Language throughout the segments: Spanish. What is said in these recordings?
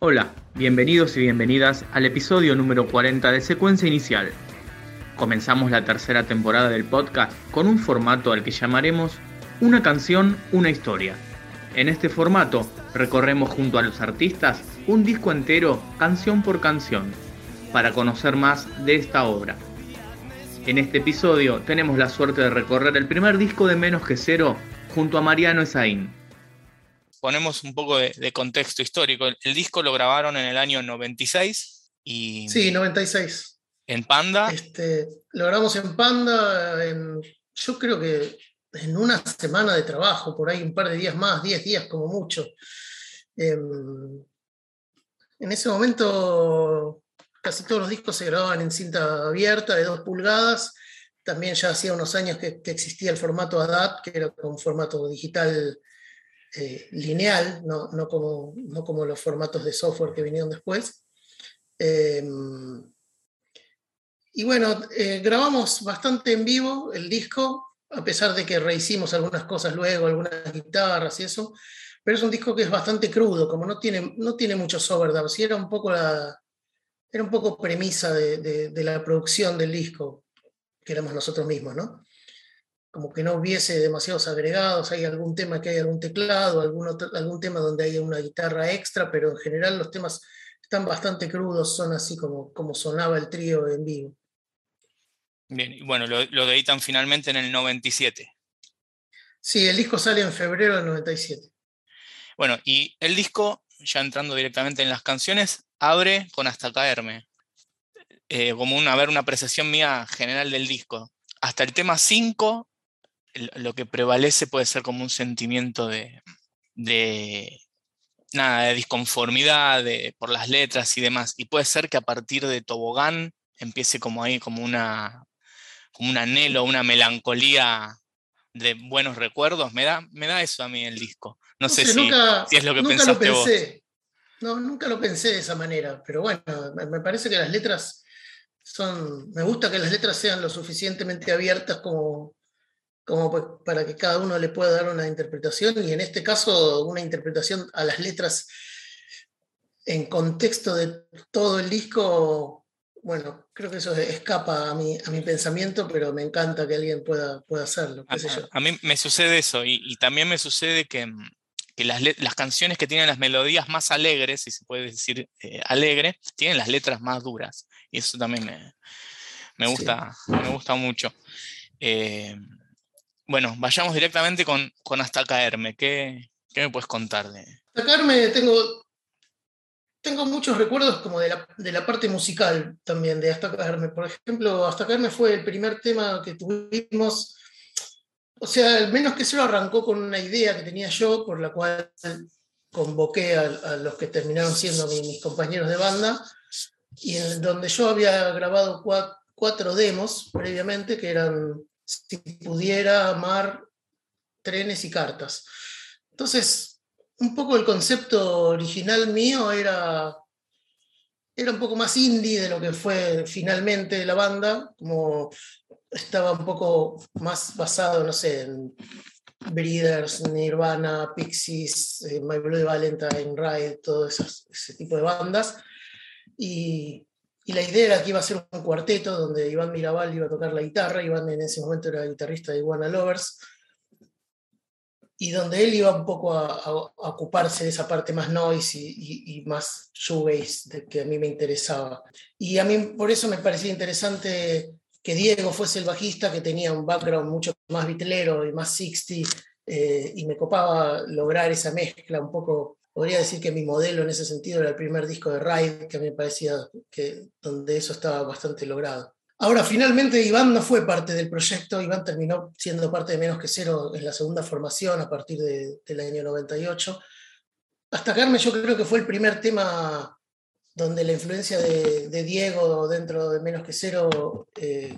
Hola, bienvenidos y bienvenidas al episodio número 40 de Secuencia Inicial. Comenzamos la tercera temporada del podcast con un formato al que llamaremos Una canción, una historia. En este formato recorremos junto a los artistas un disco entero, canción por canción, para conocer más de esta obra. En este episodio tenemos la suerte de recorrer el primer disco de Menos que Cero junto a Mariano Esaín ponemos un poco de, contexto histórico. El, disco lo grabaron en el año 96 y... Sí, 96. ¿En Panda? Este, lo grabamos en Panda, yo creo que en una semana de trabajo, por ahí un par de días más, 10 días como mucho. Em, en ese momento casi todos los discos se grababan en cinta abierta de 2 pulgadas. También ya hacía unos años que, que existía el formato ADAT, que era un formato digital eh, lineal, no, no, como, no, como, los formatos de software que vinieron después. Em, y bueno, eh, grabamos bastante en vivo el disco, a pesar de que rehicimos algunas cosas luego, algunas guitarras y eso, pero es un disco que es bastante crudo, como no tiene, no tiene muchos overdubs, y era un poco la, era un poco premisa de, de, de la producción del disco, que éramos nosotros mismos, ¿no? Como que no hubiese demasiados agregados, hay algún tema que hay algún teclado, algún, algún tema donde hay una guitarra extra, pero en general los temas están bastante crudos, son así como, como sonaba el trío en vivo. Bien, y bueno, lo, lo editan finalmente en el 97. Sí, el disco sale en febrero del 97. Bueno, y el disco, ya entrando directamente en las canciones, abre con Hasta Caerme. Eh, como una, a ver, una apreciación mía general del disco. Hasta el tema 5 lo que prevalece puede ser como un sentimiento de, de nada, de disconformidad por las letras y demás. Y puede ser que a partir de Tobogán empiece como ahí, como una como un anhelo, una melancolía de buenos recuerdos. Me da, me da eso a mí el disco. No, sé, si, es lo que pensaste lo pensé. No, nunca lo pensé de esa manera, pero bueno, me parece que las letras son, me gusta que las letras sean lo suficientemente abiertas como, como pues, para que cada uno le pueda dar una interpretación y en este caso una interpretación a las letras en contexto de todo el disco, bueno, creo que eso escapa a mi, a mi pensamiento, pero me encanta que alguien pueda, pueda hacerlo. a, mí me sucede eso y, también me sucede que, mm, que las, las, canciones que tienen las melodías más alegres, si se puede decir eh, alegre, tienen las letras más duras y eso también me, me gusta, me gusta mucho. Eh, bueno, vayamos directamente con, Hasta Caerme. ¿Qué, me puedes contar de...? Hasta Caerme tengo, tengo muchos recuerdos como de la, parte musical también de Hasta Caerme. Por ejemplo, Hasta Caerme fue el primer tema que tuvimos... O sea, al menos que se lo arrancó con una idea que tenía yo, por la cual convoqué a, los que terminaron siendo mis, compañeros de banda, y en donde yo había grabado cuatro demos previamente, que eran si pudiera amar trenes y cartas. Entonces, un poco el concepto original mío era, era un poco más indie de lo que fue finalmente la banda, como estaba un poco más basado, no sé, en Breeders, Nirvana, Pixies, eh, My Bloody Valentine, Ride, todo ese tipo de bandas. Y y la idea era que iba a ser un cuarteto donde Iván Mirabal iba a tocar la guitarra, Iván en ese momento era guitarrista de Iguana Lovers, y donde él iba un poco a, ocuparse de esa parte más noise y, más shoegaze de que a mí me interesaba. Y a mí por eso me parecía interesante que Diego fuese el bajista, que tenía un background mucho más vitlero y más 60, eh, y me copaba lograr esa mezcla un poco podría decir que mi modelo en ese sentido era el primer disco de Ride, que a mí me parecía que donde eso estaba bastante logrado. Ahora, finalmente Iván no fue parte del proyecto, Iván terminó siendo parte de Menos que Cero en la segunda formación a partir del año 98. Hasta Carmen yo creo que fue el primer tema donde la influencia de, Diego dentro de Menos que Cero eh,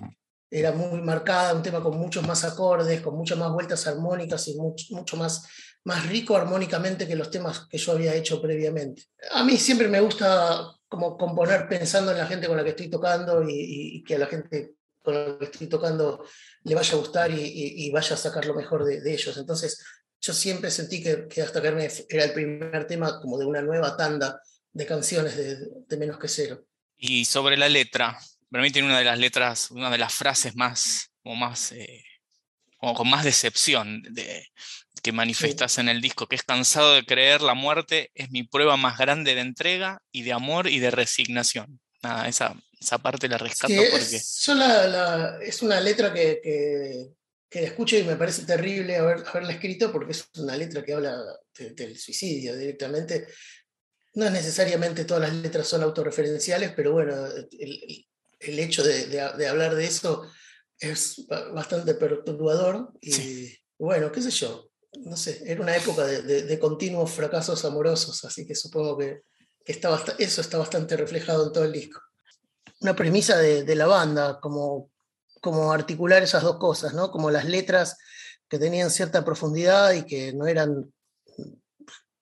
era muy marcada, un tema con muchos más acordes, con muchas más vueltas armónicas y mucho, mucho más más rico armónicamente que los temas que yo había hecho previamente. A mí siempre me gusta como componer pensando en la gente con la que estoy tocando y, que a la gente con la que estoy tocando le vaya a gustar y, vaya a sacar lo mejor de, ellos. Entonces yo siempre sentí que, que Hasta Carmen era el primer tema como de una nueva tanda de canciones de, menos que cero. Y sobre la letra, para mí tiene una de las letras, una de las frases más, o más, eh, con más decepción de, que manifestas en el disco, que es cansado de creer la muerte es mi prueba más grande de entrega y de amor y de resignación. Nada, esa, esa parte la rescato porque... Es, es una letra que, que, que, escucho y me parece terrible haber, haberla escrito porque es una letra que habla del suicidio directamente. No es necesariamente todas las letras son autorreferenciales, pero bueno, el, el hecho de, de, hablar de eso es bastante perturbador y bueno, qué sé yo, no sé, era una época de, continuos fracasos amorosos, así que supongo que, eso está bastante reflejado en todo el disco. Una premisa de, la banda, como, como articular esas dos cosas, ¿no? Como las letras que tenían cierta profundidad y que no eran,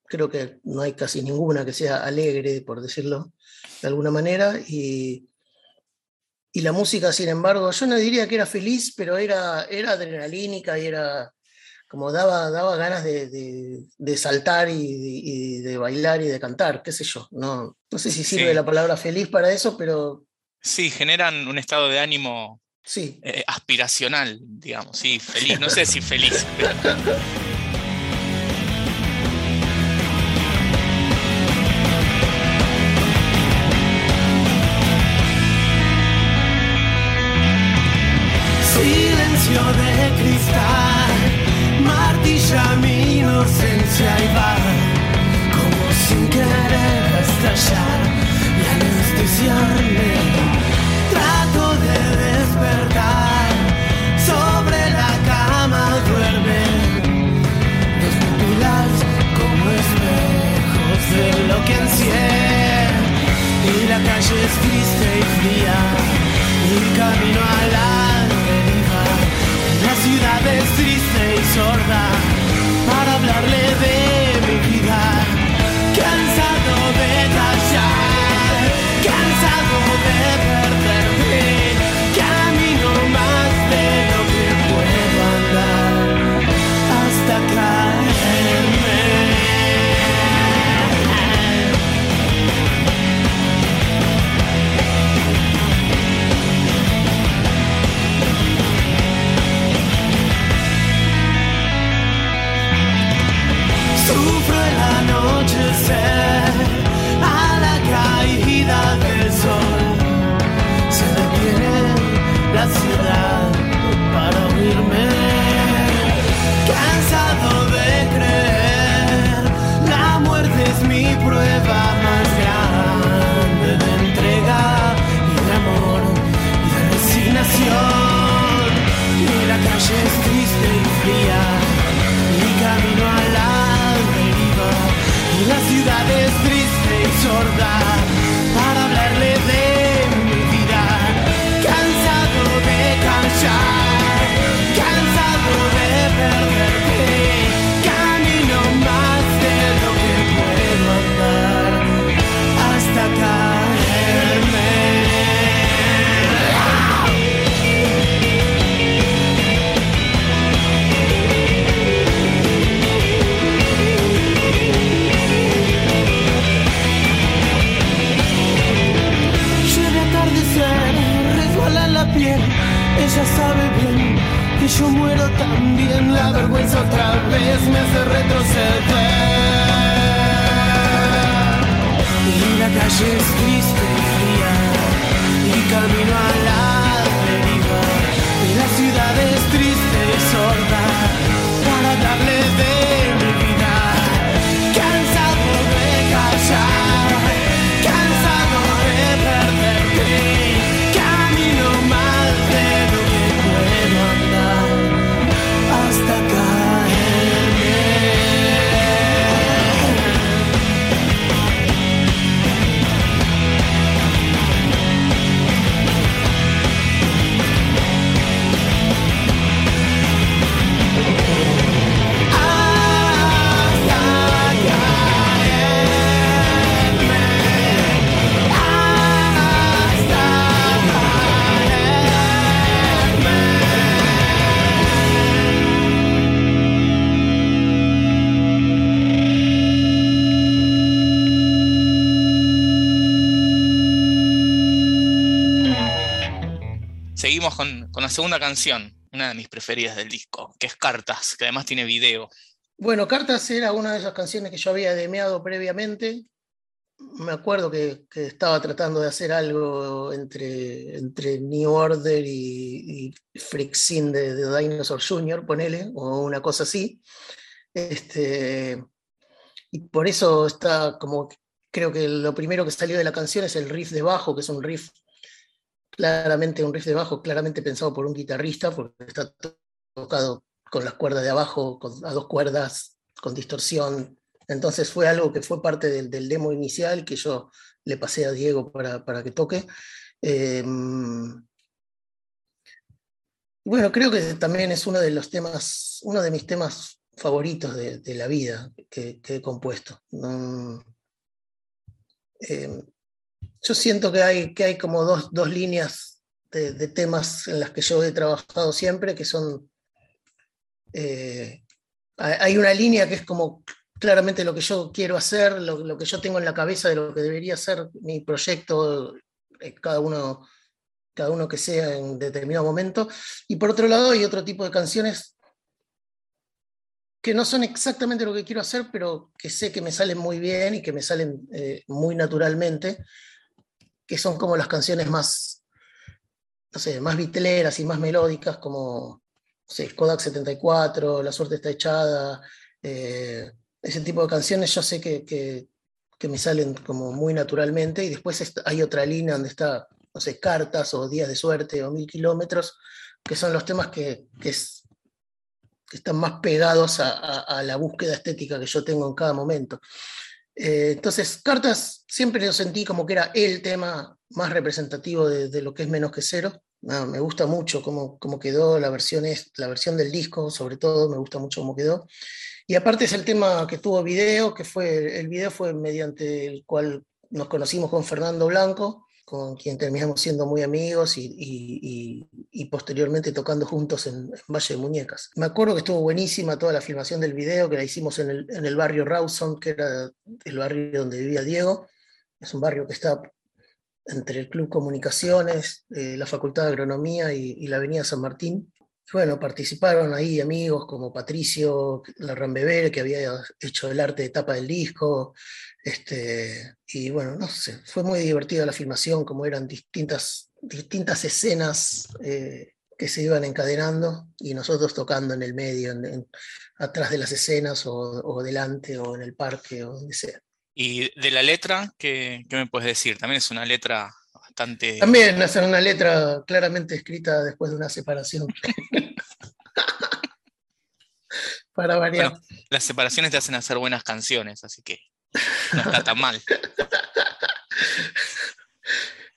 creo que no hay casi ninguna que sea alegre, por decirlo de alguna manera, y, y la música, sin embargo, yo no diría que era feliz, pero era, era adrenalínica y era como daba, daba ganas de, saltar y, de bailar y de cantar, qué sé yo. No, no sé si sirve la palabra feliz para eso, pero... Sí, generan un estado de ánimo sí. Eh, aspiracional, digamos, sí, feliz, no sé si feliz. Silencio de cristal mi inocencia y va. Como sin querer estallar y anestesiarme. Trato de despertar, sobre la cama duermen dos pupilas como espejos de lo que encierra y la calle es triste y fría y camino a la la ciudad es triste y sorda hablarle de del sol. Segunda canción, una de mis preferidas del disco, que es Cartas, que además tiene video. Bueno, Cartas era una de esas canciones que yo había demeado previamente. Me acuerdo que, que estaba tratando de hacer algo entre, entre New Order y, y de, de Dinosaur Jr., ponele, o una cosa así. Este, y por eso está como, creo que lo primero que salió de la canción es el riff de bajo, que es un riff claramente, un riff de bajo claramente pensado por un guitarrista, porque está tocado con las cuerdas de abajo, con, a dos cuerdas, con distorsión. Entonces fue algo que fue parte del, demo inicial que yo le pasé a Diego para, que toque. Eh, bueno, creo que también es uno de los temas, uno de mis temas favoritos de, la vida que, he compuesto. Eh, yo siento que hay, que hay como dos, dos líneas de, temas en las que yo he trabajado siempre, que son... Eh, hay una línea que es como claramente lo que yo quiero hacer, lo, lo, que yo tengo en la cabeza de lo que debería ser mi proyecto, eh, cada uno, cada uno que sea en determinado momento. Y por otro lado hay otro tipo de canciones que no son exactamente lo que quiero hacer, pero que sé que me salen muy bien y que me salen eh, muy naturalmente, que son como las canciones más, no sé, más viteleras y más melódicas, como no Kodak 74, La suerte está echada, eh, ese tipo de canciones yo sé que, que, me salen como muy naturalmente, y después hay otra línea donde está, no sé, Cartas o Días de Suerte o Mil Kilómetros, que son los temas que, que es que están más pegados a, la búsqueda estética que yo tengo en cada momento. Eh, entonces, Cartas siempre lo sentí como que era el tema más representativo de, lo que es Menos que Cero. No, me gusta mucho cómo, cómo quedó la versión, es, la versión del disco, sobre todo, me gusta mucho cómo quedó. Y aparte es el tema que tuvo video, que fue, el video fue mediante el cual nos conocimos con Fernando Blanco, con quien terminamos siendo muy amigos y, y, y, y posteriormente tocando juntos en, en, Valle de Muñecas. Me acuerdo que estuvo buenísima toda la filmación del video, que la hicimos en el, en el barrio Rawson, que era el barrio donde vivía Diego. Es un barrio que está entre el Club Comunicaciones, eh, la Facultad de Agronomía y, la Avenida San Martín. Bueno, participaron ahí amigos como Patricio Larrambebere, que había hecho el arte de tapa del disco, este, y bueno, no sé, fue muy divertida la filmación, como eran distintas, distintas escenas eh, que se iban encadenando y nosotros tocando en el medio, en, en, atrás de las escenas o, o, delante o en el parque o donde sea. ¿Y de la letra, qué, qué me puedes decir? También es una letra bastante... También es una letra claramente escrita después de una separación. Para variar. Bueno, las separaciones te hacen hacer buenas canciones, así que no está tan mal.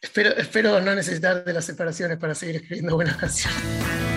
espero, espero no necesitar de las separaciones para seguir escribiendo buenas canciones.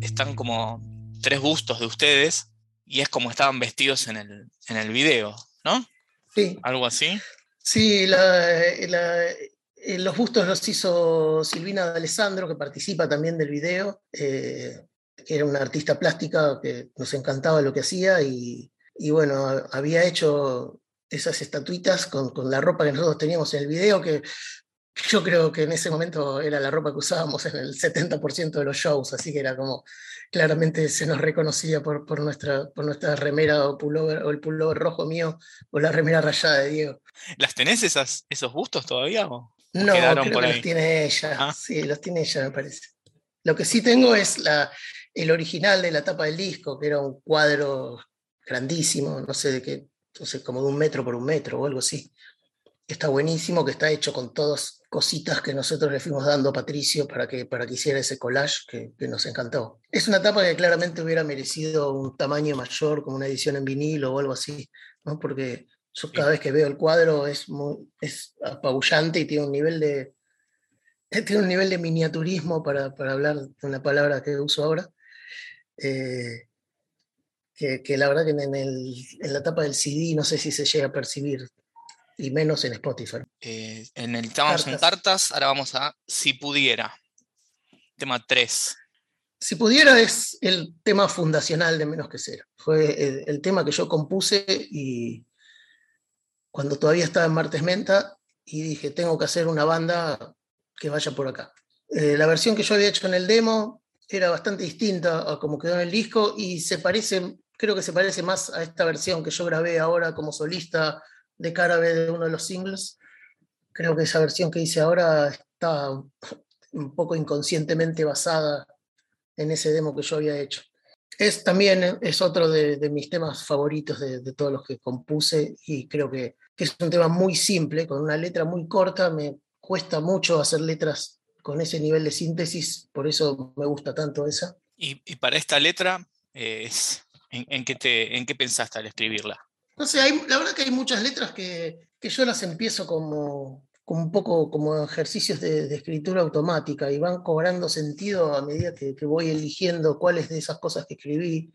Están como tres bustos de ustedes y es como estaban vestidos en el, en el video, ¿no? Sí, Algo así. sí la- la- eh, los bustos los hizo Silvina de Alessandro, que participa también del video, eh, que era una artista plástica que nos encantaba lo que hacía y, y bueno, había hecho esas estatuitas con, con la ropa que nosotros teníamos en el video, que yo creo que en ese momento era la ropa que usábamos en el 70% de los shows, así que era como, claramente se nos reconocía por, por, nuestra, por nuestra remera o, pullover, o el pullover rojo mío o la remera rayada de Diego. ¿Las tenés esas, esos bustos todavía? o- No, creo por que ahí? los tiene ella. Ah. Sí, los tiene ella, me parece. Lo que sí tengo es la, el original de la tapa del disco, que era un cuadro grandísimo, no sé de qué, sé, como de un metro por un metro o algo así. Está buenísimo, que está hecho con todas cositas que nosotros le fuimos dando a Patricio para que, para que hiciera ese collage que, que nos encantó. Es una tapa que claramente hubiera merecido un tamaño mayor, como una edición en vinilo o algo así, ¿no? porque yo cada vez que veo el cuadro es, muy, es apabullante y tiene un nivel de, tiene un nivel de miniaturismo para, para hablar de una palabra que uso ahora. eh, que, que la verdad que en, el, en la tapa del CD no sé si se llega a percibir, y menos en Spotify. Eh, en el estábamos en Cartas. ahora vamos a Si pudiera. Tema 3. Si pudiera es el tema fundacional de Menos que Cero. Fue el, el tema que yo compuse y cuando todavía estaba en Martes Menta y dije, tengo que hacer una banda que vaya por acá. Eh, la versión que yo había hecho en el demo era bastante distinta a como quedó en el disco y se parece, creo que se parece más a esta versión que yo grabé ahora como solista de Carabe de uno de los singles. Creo que esa versión que hice ahora está un poco inconscientemente basada en ese demo que yo había hecho. Es también es otro de, de mis temas favoritos de, de, todos los que compuse y creo que, que, es un tema muy simple, con una letra muy corta. Me cuesta mucho hacer letras con ese nivel de síntesis, por eso me gusta tanto esa. Y, y para esta letra, eh, ¿en, en, qué te, ¿en qué pensaste al escribirla? No sé, la verdad que hay muchas letras que, que yo las empiezo como, un poco como ejercicios de, escritura automática y van cobrando sentido a medida que, que, voy eligiendo cuáles de esas cosas que escribí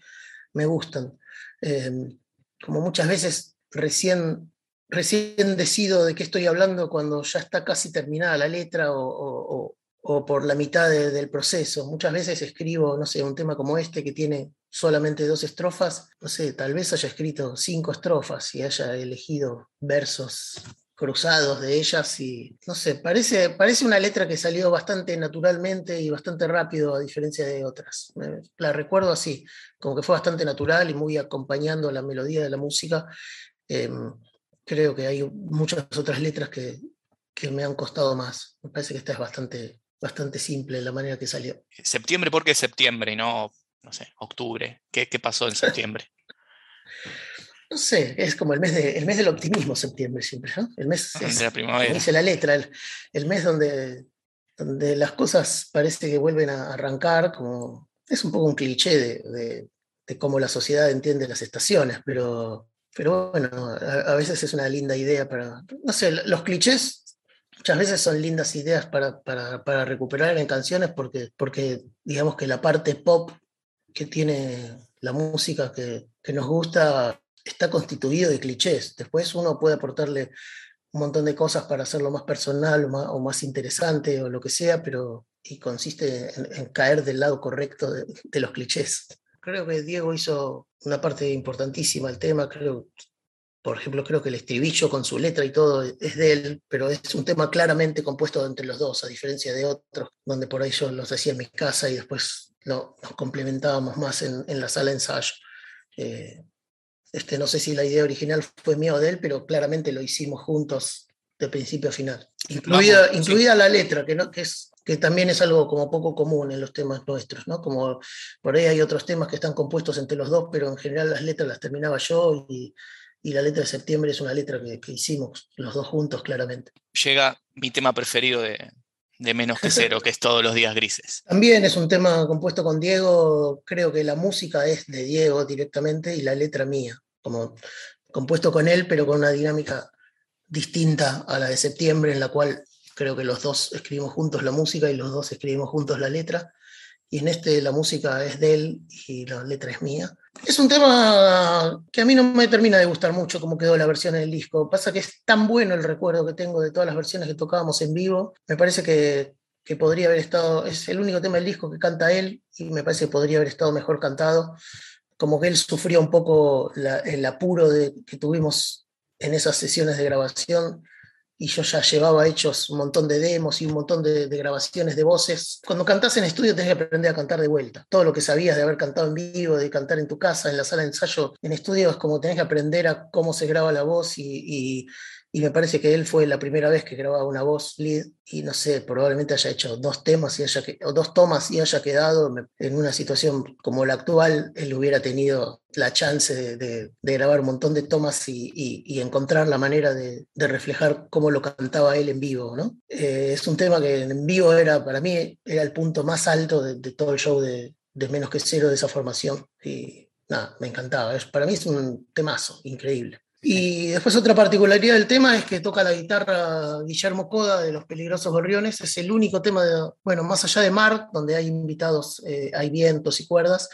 me gustan. Eh, como muchas veces recién, recién decido de qué estoy hablando cuando ya está casi terminada la letra o, o por la mitad de, del proceso. Muchas veces escribo, no sé, un tema como este que tiene solamente dos estrofas, no sé, tal vez haya escrito cinco estrofas y haya elegido versos cruzados de ellas y no sé, parece, parece una letra que salió bastante naturalmente y bastante rápido a diferencia de otras. La recuerdo así, como que fue bastante natural y muy acompañando la melodía de la música. Eh, creo que hay muchas otras letras que, que me han costado más. Me parece que esta es bastante, bastante simple la manera que salió. ¿Septiembre? ¿Por qué septiembre y no, no sé, octubre? ¿Qué, qué pasó en septiembre? no sé, es como el mes, de, el mes del optimismo septiembre siempre, ¿no? El mes De es, la primavera. dice la letra, el, el mes donde, donde las cosas parece que vuelven a arrancar, como es un poco un cliché de, de- de cómo la sociedad entiende las estaciones, pero, pero bueno, a, a veces es una linda idea para, no sé, los clichés muchas veces son lindas ideas para, para, para recuperar en canciones porque, porque digamos que la parte pop que tiene la música que, que nos gusta está constituido de clichés. Después uno puede aportarle un montón de cosas para hacerlo más personal o más, o más interesante o lo que sea, pero y consiste en, en caer del lado correcto de, de los clichés. Creo que Diego hizo una parte importantísima del tema, creo, por ejemplo, creo que el estribillo con su letra y todo es de él, pero es un tema claramente compuesto entre los dos, a diferencia de otros, donde por ahí yo los hacía en mi casa y después lo, nos complementábamos más en, en la sala de ensayo. Eh, este, no sé si la idea original fue mía o de él, pero claramente lo hicimos juntos de principio a final. Incluida, Vamos, sí. incluida la letra, que, no, que, es, que también es algo como poco común en los temas nuestros, ¿no? Como por ahí hay otros temas que están compuestos entre los dos, pero en general las letras las terminaba yo y, y la letra de septiembre es una letra que, que hicimos los dos juntos claramente. Llega mi tema preferido de, de Menos que Cero, que es Todos los días grises. También es un tema compuesto con Diego, creo que la música es de Diego directamente y la letra mía, como compuesto con él, pero con una dinámica distinta a la de septiembre, en la cual creo que los dos escribimos juntos la música y los dos escribimos juntos la letra. Y en este la música es de él y la letra es mía. Es un tema que a mí no me termina de gustar mucho cómo quedó la versión en el disco. Pasa que es tan bueno el recuerdo que tengo de todas las versiones que tocábamos en vivo. Me parece que, que podría haber estado, es el único tema del disco que canta él y me parece que podría haber estado mejor cantado. Como que él sufrió un poco la- el apuro de, que tuvimos en esas sesiones de grabación y yo ya llevaba hechos un montón de demos y un montón de, grabaciones de voces. Cuando cantás en estudio tenés que aprender a cantar de vuelta. Todo lo que sabías de haber cantado en vivo, de cantar en tu casa, en la sala de ensayo, en estudio, es como tenés que aprender a cómo se graba la voz y- y me parece que él fue la primera vez que grababa una voz lead y no sé, probablemente haya hecho dos temas y haya o dos tomas y haya quedado en una situación como la actual, él hubiera tenido la chance de, grabar un montón de tomas y, encontrar la manera de, reflejar cómo lo cantaba él en vivo, ¿no? Eh, es un tema que en vivo era, para mí, era el punto más alto de, todo el show de, de Menos que Cero de esa formación y nada, me encantaba. Es, para mí es un temazo, increíble. Y después otra particularidad del tema es que toca la guitarra Guillermo Coda de Los Peligrosos Gorriones. Es el único tema, de, bueno, más allá de Mar, donde hay invitados, eh, hay vientos y cuerdas.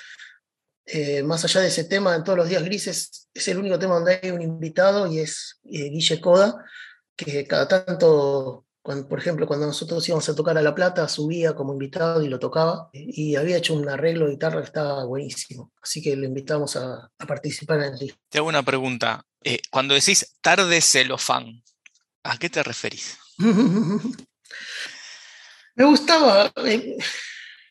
eh, más allá de ese tema, en todos los días grises, es el único tema donde hay un invitado y es eh, Guille Coda, que cada tanto, cuando- por ejemplo, cuando nosotros íbamos a tocar a La Plata, subía como invitado y lo tocaba. Y había hecho un arreglo de guitarra que estaba buenísimo. Así que lo invitamos a, a participar en el disco. Te hago una pregunta. Eh, cuando decís tarde celofán, ¿a qué te referís? Me gustaba, eh,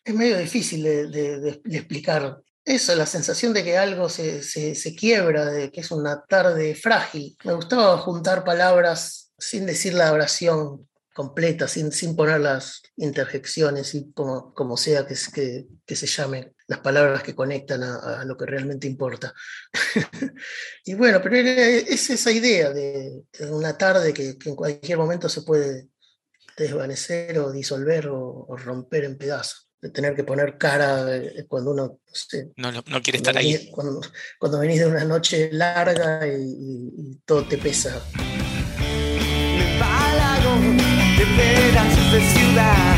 es medio difícil de, de- de- de explicar. Eso, la sensación de que algo se, se- se quiebra, de que es una tarde frágil. Me gustaba juntar palabras sin decir la oración completa, sin, sin poner las interjecciones y como, como sea que, se- que, que se llamen las palabras que conectan a, a lo que realmente importa. y bueno, pero es esa idea de, de una tarde que, que en cualquier momento se puede desvanecer o disolver o, o romper en pedazos. De tener que poner cara eh, cuando uno, no sé, No, no quiere estar ahí. venís, cuando, cuando venís de una noche larga y, y- y todo te pesa. Pedazos de ciudad.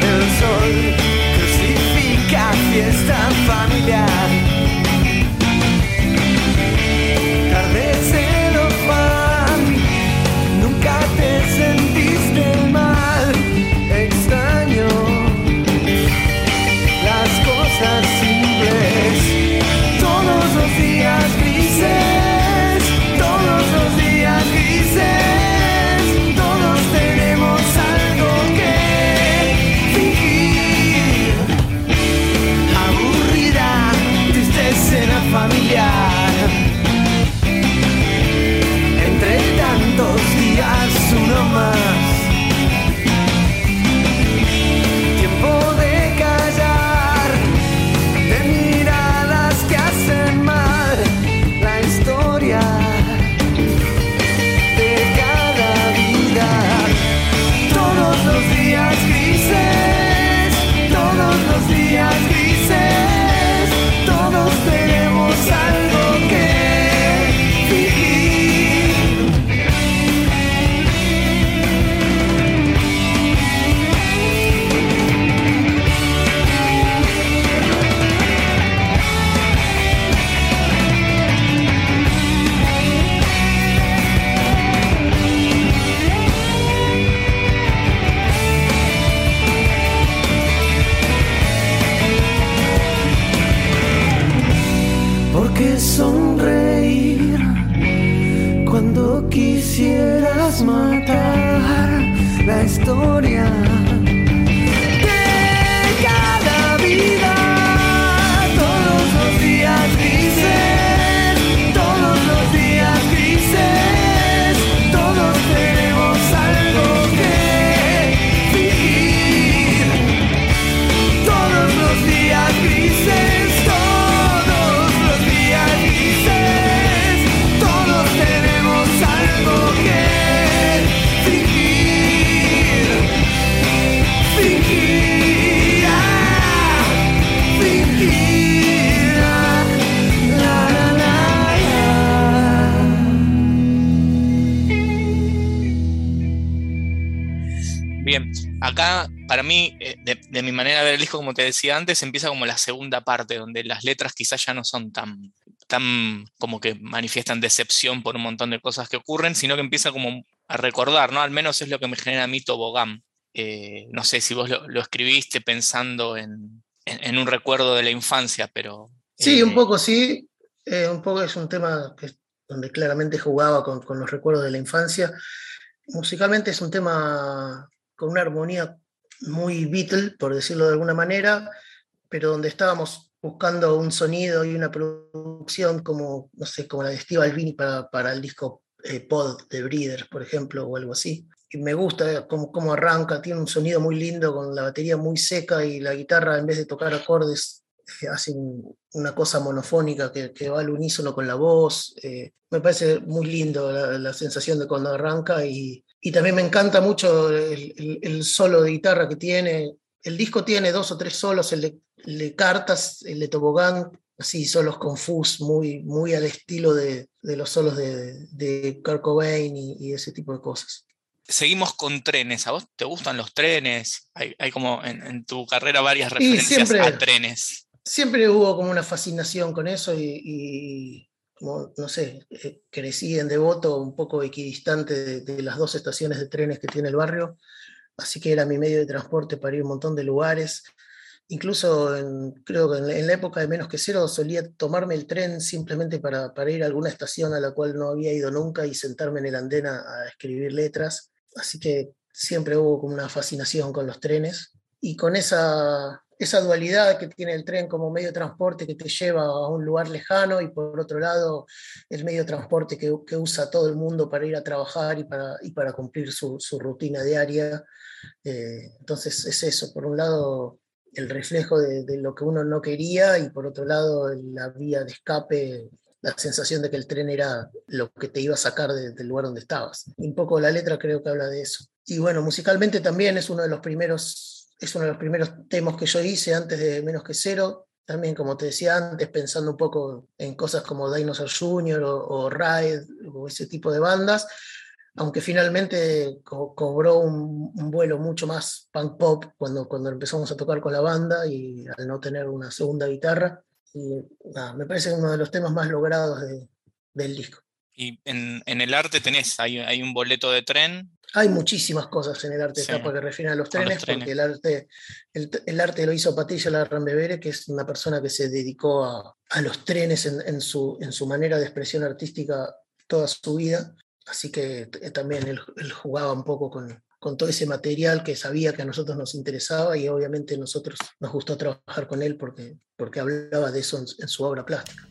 El sol crucifica fiesta familiar. Historia acá para mí, eh, de, de mi manera de ver el disco, como te decía antes, empieza como la segunda parte, donde las letras quizás ya no son tan, tan como que manifiestan decepción por un montón de cosas que ocurren, sino que empieza como a recordar, ¿no? Al menos es lo que me genera a mí Tobogán. Eh, no sé si vos lo, lo escribiste pensando en, en- en un recuerdo de la infancia, pero... Sí, eh, un poco sí. eh, un poco es un tema que, donde claramente jugaba con, con los recuerdos de la infancia. Musicalmente es un tema con una armonía muy Beatle, por decirlo de alguna manera, pero donde estábamos buscando un sonido y una producción como, no sé, como la de Steve Albini para, para el disco eh, Pod de Breeders, por ejemplo, o algo así. Y me gusta cómo, cómo arranca, tiene un sonido muy lindo con la batería muy seca y la guitarra en vez de tocar acordes eh, hace un- una cosa monofónica que, que va al unísono con la voz. eh, me parece muy lindo la, la sensación de cuando arranca y, y también me encanta mucho el, el- el solo de guitarra que tiene. El disco tiene dos o tres solos, el de, el de Cartas, el de Tobogán, así solos confus, muy, muy al estilo de, de los solos de, de Kurt Cobain y, y ese tipo de cosas. Seguimos con trenes. ¿A vos te gustan los trenes? Hay, hay como en, en tu carrera varias referencias siempre- a trenes. siempre hubo como una fascinación con eso y, y como, no sé, eh, crecí en Devoto un poco equidistante de, las dos estaciones de trenes que tiene el barrio, así que era mi medio de transporte para ir a un montón de lugares. Incluso creo que en la, época de menos que cero solía tomarme el tren simplemente para, para ir a alguna estación a la cual no había ido nunca y sentarme en el andén a, a escribir letras. Así que siempre hubo como una fascinación con los trenes. Y con esa, esa dualidad que tiene el tren como medio de transporte que te lleva a un lugar lejano y por otro lado el medio de transporte que, usa todo el mundo para ir a trabajar y para, y para cumplir su, rutina diaria. Eh, entonces es eso, por un lado el reflejo de, lo que uno no quería y por otro lado la vía de escape, la sensación de que el tren era lo que te iba a sacar de- del lugar donde estabas. Y un poco la letra creo que habla de eso. Y bueno, musicalmente también es uno de los primeros, es uno de los primeros temas que yo hice antes de Menos que Cero. También, como te decía antes, pensando un poco en cosas como Dinosaur Jr. o, o Ride o ese tipo de bandas, aunque finalmente co- cobró un, vuelo mucho más punk pop cuando, cuando empezamos a tocar con la banda y al no tener una segunda guitarra. Me parece uno de los temas más logrados de- del disco. Y en, en el arte tenés, hay, hay un boleto de tren. Hay muchísimas cosas en el arte Sí, tapa que refieren a los con los trenes, trenes. porque el arte, el, el arte lo hizo Patricia Larrambevere, que es una persona que se dedicó a, a los trenes en, en su, en su manera de expresión artística toda su vida. Así que t- también él, él jugaba un poco con, con todo ese material que sabía que a nosotros nos interesaba y obviamente nosotros nos gustó trabajar con él porque, porque hablaba de eso en, en su obra plástica.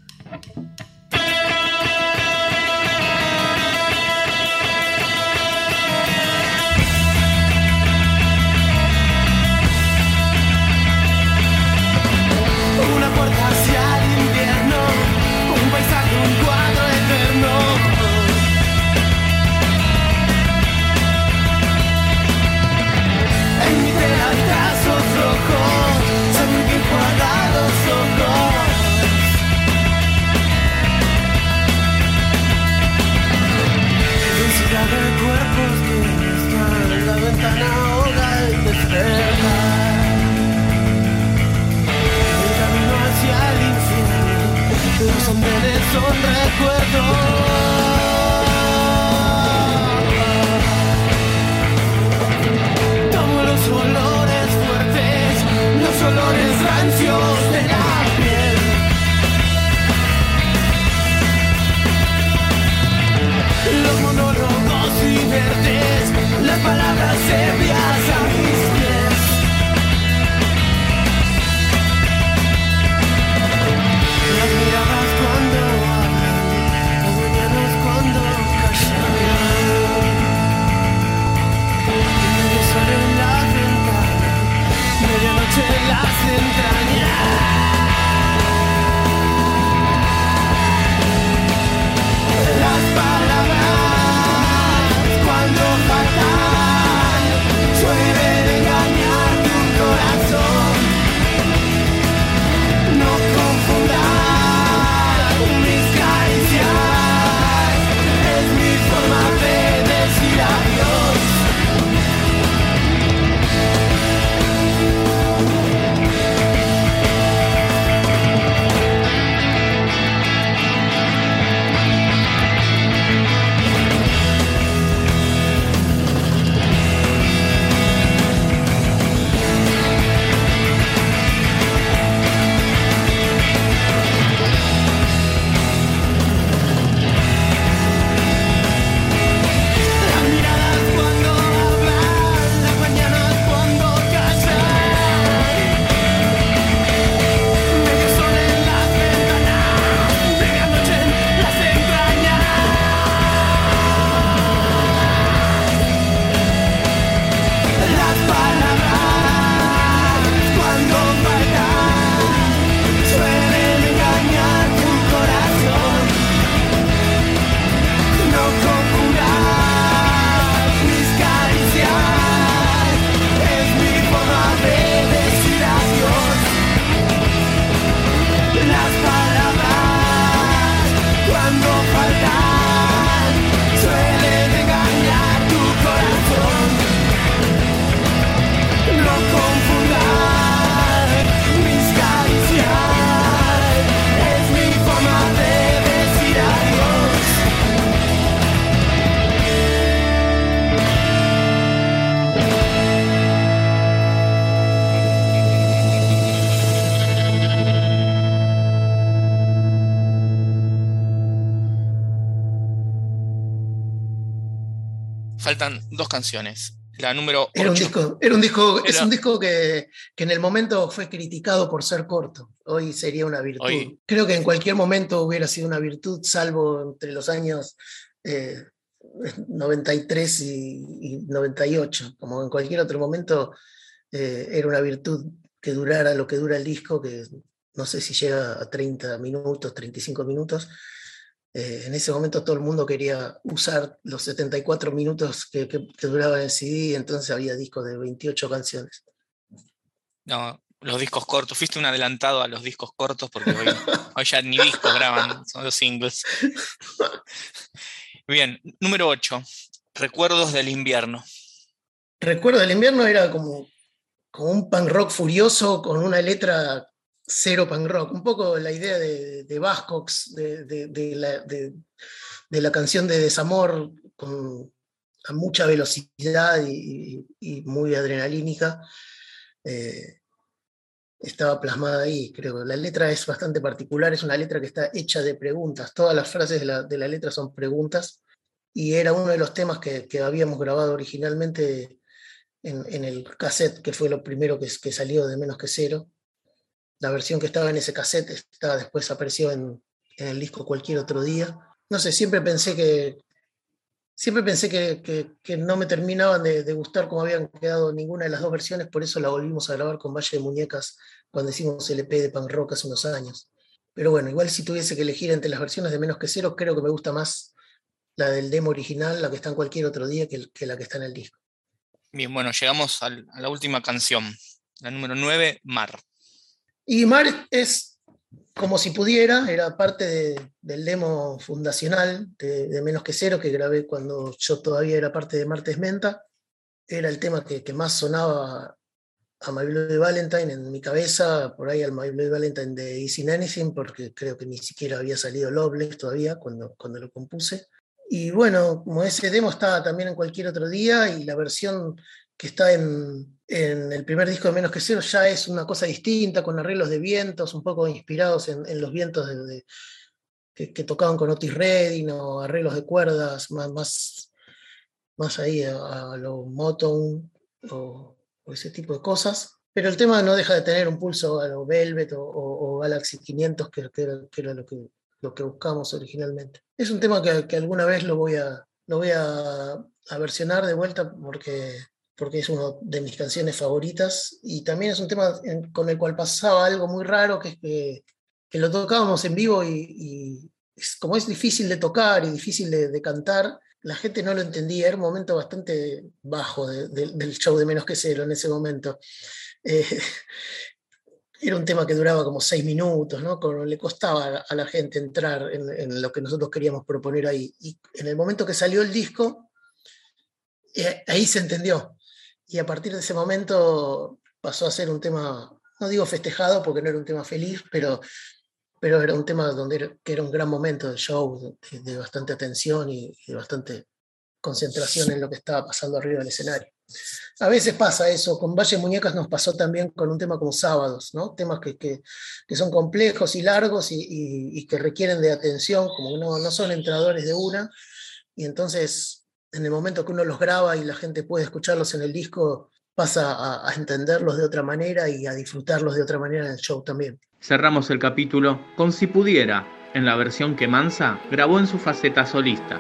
Canciones. La número Era un 8. disco, era un disco, es Era- un disco que, que en el momento fue criticado por ser corto. Hoy sería una virtud. Hoy- Creo que en cualquier momento hubiera sido una virtud, salvo entre los años eh, 93 y, y 98. Como en cualquier otro momento eh, era una virtud que durara lo que dura el disco, que no sé si llega a 30 minutos, 35 minutos. Eh, en ese momento todo el mundo quería usar los 74 minutos que, que, que duraba el CD, entonces había discos de 28 canciones. No, los discos cortos. Fuiste un adelantado a los discos cortos porque hoy, hoy ya ni discos graban, son los singles. Bien, número 8. Recuerdos del invierno. Recuerdo del invierno era como, como un punk rock furioso con una letra cero punk rock, un poco la idea de, de Bascox, de, la, canción de desamor con a mucha velocidad y, muy adrenalínica, eh, estaba plasmada ahí, creo. La letra es bastante particular, es una letra que está hecha de preguntas, todas las frases de la, letra son preguntas, y era uno de los temas que, habíamos grabado originalmente en, el cassette, que fue lo primero que salió de Menos que Cero. La versión que estaba en ese cassette está, después apareció en, en el disco cualquier otro día. No sé, siempre pensé que, siempre pensé que, que- no me terminaban de, gustar cómo habían quedado ninguna de las dos versiones, por eso la volvimos a grabar con Valle de Muñecas cuando hicimos el EP de Punk Rock hace unos años. Pero bueno, igual si tuviese que elegir entre las versiones de Menos que Cero, creo que me gusta más la del demo original, la que está en cualquier otro día, que, que la que está en el disco. Bien, bueno, llegamos a la última canción. La número 9, Mar. Y Mar es como si pudiera, era parte de- del demo fundacional de, Menos que Cero que grabé cuando yo todavía era parte de Martes Menta. Era el tema que, que más sonaba a My Bloody Valentine en mi cabeza, por ahí al My Bloody Valentine de Easy Anything, porque creo que ni siquiera había salido Loveless todavía cuando, cuando lo compuse. Y bueno, como ese demo estaba también en cualquier otro día y la versión que está en, en el primer disco de Menos que Cero ya es una cosa distinta, con arreglos de vientos, un poco inspirados en, en los vientos de- de- que, que tocaban con Otis Redding o arreglos de cuerdas más, más, más ahí a, a lo Motown o, o ese tipo de cosas. Pero el tema no deja de tener un pulso a lo Velvet o, o- o Galaxy 500, que, que era, que era lo, que, lo que buscamos originalmente. Es un tema que alguna vez lo voy a, lo voy a, a versionar de vuelta porque, porque es una de mis canciones favoritas y también es un tema con el cual pasaba algo muy raro, que es que, lo tocábamos en vivo y, como es difícil de tocar y difícil de, cantar, la gente no lo entendía, era un momento bastante bajo de- de- del show de Menos que Cero en ese momento. Eh, era un tema que duraba como seis minutos, ¿no? Le costaba a la- gente entrar en, en lo que nosotros queríamos proponer ahí. Y en el momento que salió el disco, eh, ahí se entendió. Y a partir de ese momento pasó a ser un tema, no digo festejado porque no era un tema feliz, pero, pero era un tema donde era, que era un gran momento del show, de, bastante atención y, de bastante concentración en lo que estaba pasando arriba del escenario. A veces pasa eso, con Valle Muñecas nos pasó también con un tema como Sábados, ¿no? temas que, que, que son complejos y largos y, que requieren de atención, como no, no son entradores de una, y entonces en el momento que uno los graba y la gente puede escucharlos en el disco, pasa a, a entenderlos de otra manera y a disfrutarlos de otra manera en el show también. Cerramos el capítulo con Si Pudiera, en la versión que Mansa grabó en su faceta solista.